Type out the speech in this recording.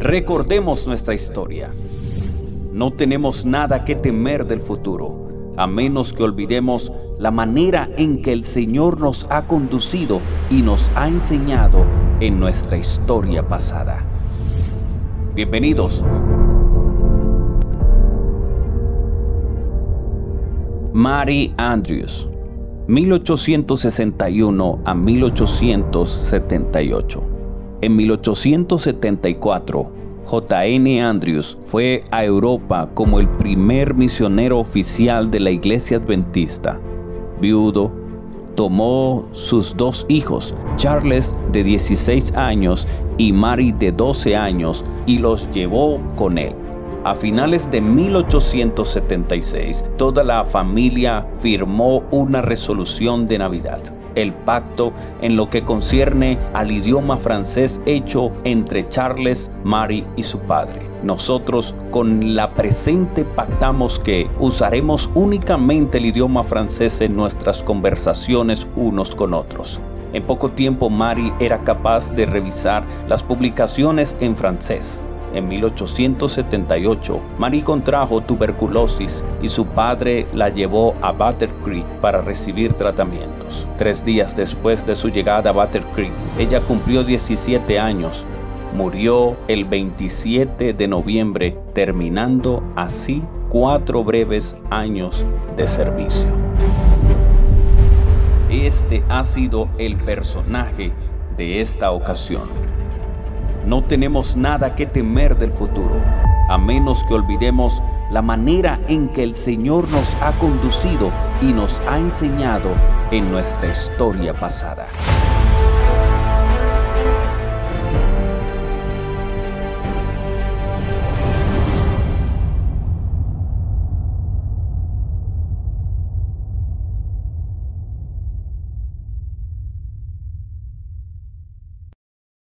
Recordemos nuestra historia. No tenemos nada que temer del futuro, a menos que olvidemos la manera en que el Señor nos ha conducido y nos ha enseñado en nuestra historia pasada. Bienvenidos. Mary Andrews, 1861 a 1878. En 1874, J.N. Andrews fue a Europa como el primer misionero oficial de la Iglesia Adventista. Viudo, tomó sus dos hijos, Charles de 16 años y Mary de 12 años, y los llevó con él. A finales de 1876, toda la familia firmó una resolución de Navidad el pacto en lo que concierne al idioma francés hecho entre Charles, Mary y su padre. Nosotros con la presente pactamos que usaremos únicamente el idioma francés en nuestras conversaciones unos con otros. En poco tiempo Mary era capaz de revisar las publicaciones en francés en 1878, Mary contrajo tuberculosis y su padre la llevó a Butter Creek para recibir tratamientos. Tres días después de su llegada a Butter Creek, ella cumplió 17 años. Murió el 27 de noviembre, terminando así cuatro breves años de servicio. Este ha sido el personaje de esta ocasión. No tenemos nada que temer del futuro, a menos que olvidemos la manera en que el Señor nos ha conducido y nos ha enseñado en nuestra historia pasada.